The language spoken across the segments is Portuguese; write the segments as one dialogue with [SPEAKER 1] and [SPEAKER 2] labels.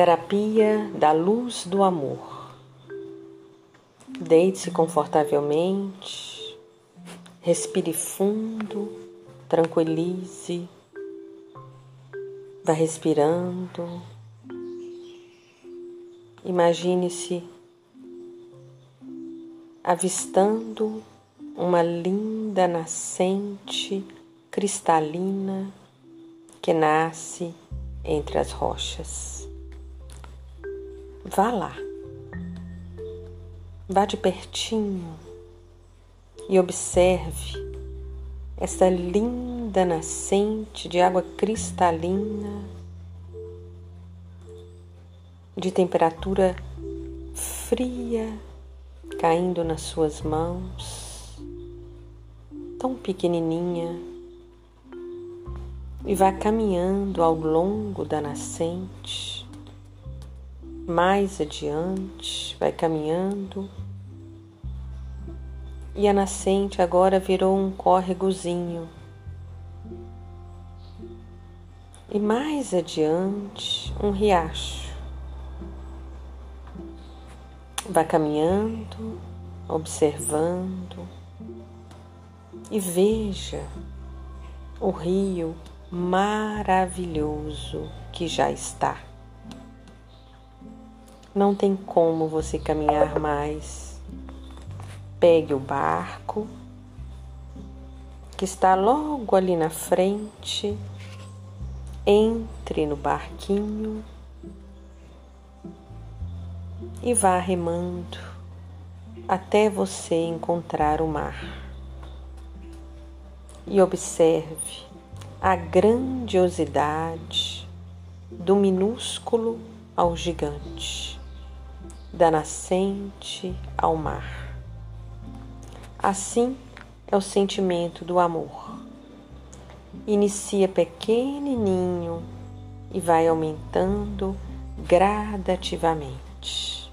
[SPEAKER 1] Terapia da luz do amor. Deite-se confortavelmente, respire fundo, tranquilize, vá respirando. Imagine-se avistando uma linda nascente cristalina que nasce entre as rochas. Vá lá, vá de pertinho e observe essa linda nascente de água cristalina, de temperatura fria, caindo nas suas mãos, tão pequenininha e vá caminhando ao longo da nascente. Mais adiante, vai caminhando e a nascente agora virou um córregozinho. E mais adiante, um riacho. Vá caminhando, observando e veja o rio maravilhoso que já está. Não tem como você caminhar mais. Pegue o barco que está logo ali na frente, entre no barquinho e vá remando até você encontrar o mar. E observe a grandiosidade do minúsculo ao gigante, da nascente ao mar. Assim é o sentimento do amor. Inicia pequenininho e vai aumentando gradativamente.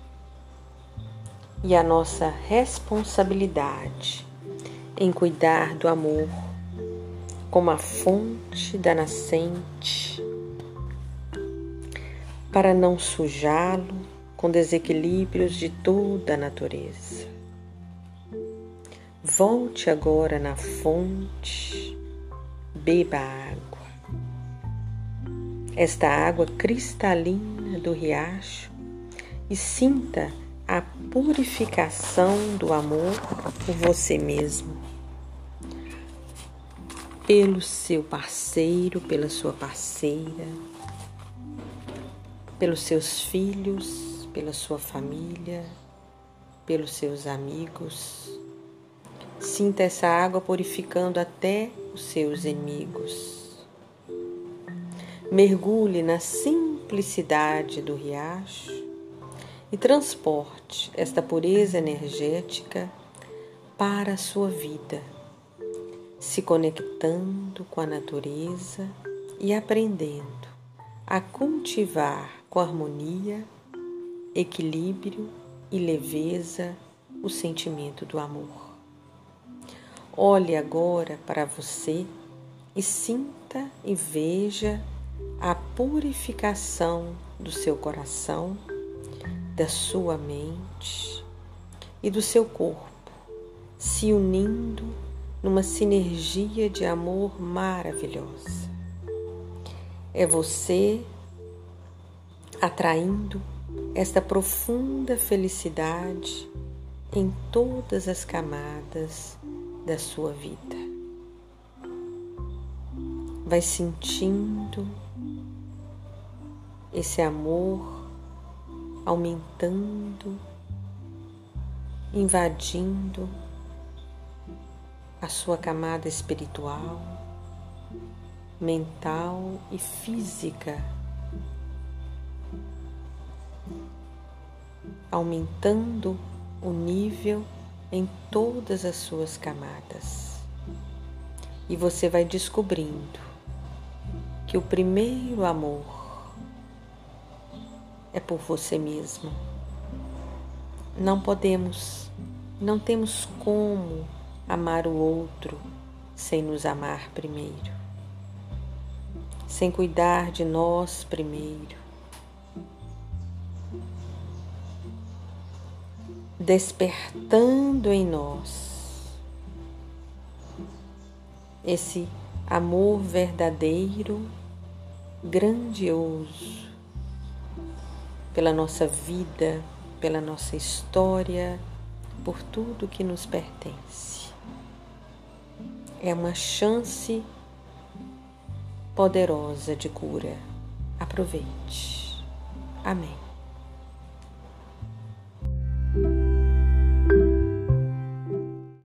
[SPEAKER 1] E a nossa responsabilidade em cuidar do amor como a fonte da nascente, para não sujá-lo com desequilíbrios de toda a natureza. Volte agora na fonte, beba água. Esta água cristalina do riacho e sinta a purificação do amor por você mesmo pelo seu parceiro, pela sua parceira, pelos seus filhos, pela sua família, pelos seus amigos. Sinta essa água purificando até os seus inimigos. Mergulhe na simplicidade do riacho e transporte esta pureza energética para a sua vida se conectando com a natureza e aprendendo a cultivar com harmonia, equilíbrio e leveza o sentimento do amor. Olhe agora para você e sinta e veja a purificação do seu coração, da sua mente e do seu corpo se unindo numa sinergia de amor maravilhosa. É você atraindo esta profunda felicidade em todas as camadas da sua vida. Vai sentindo esse amor aumentando, invadindo a sua camada espiritual, mental e física, aumentando o nível em todas as suas camadas. E você vai descobrindo que o primeiro amor é por você mesmo. Não podemos, não temos como amar o outro sem nos amar primeiro, sem cuidar de nós primeiro. Despertando em nós esse amor verdadeiro, grandioso, pela nossa vida, pela nossa história, por tudo que nos pertence. É uma chance poderosa de cura. Aproveite. Amém.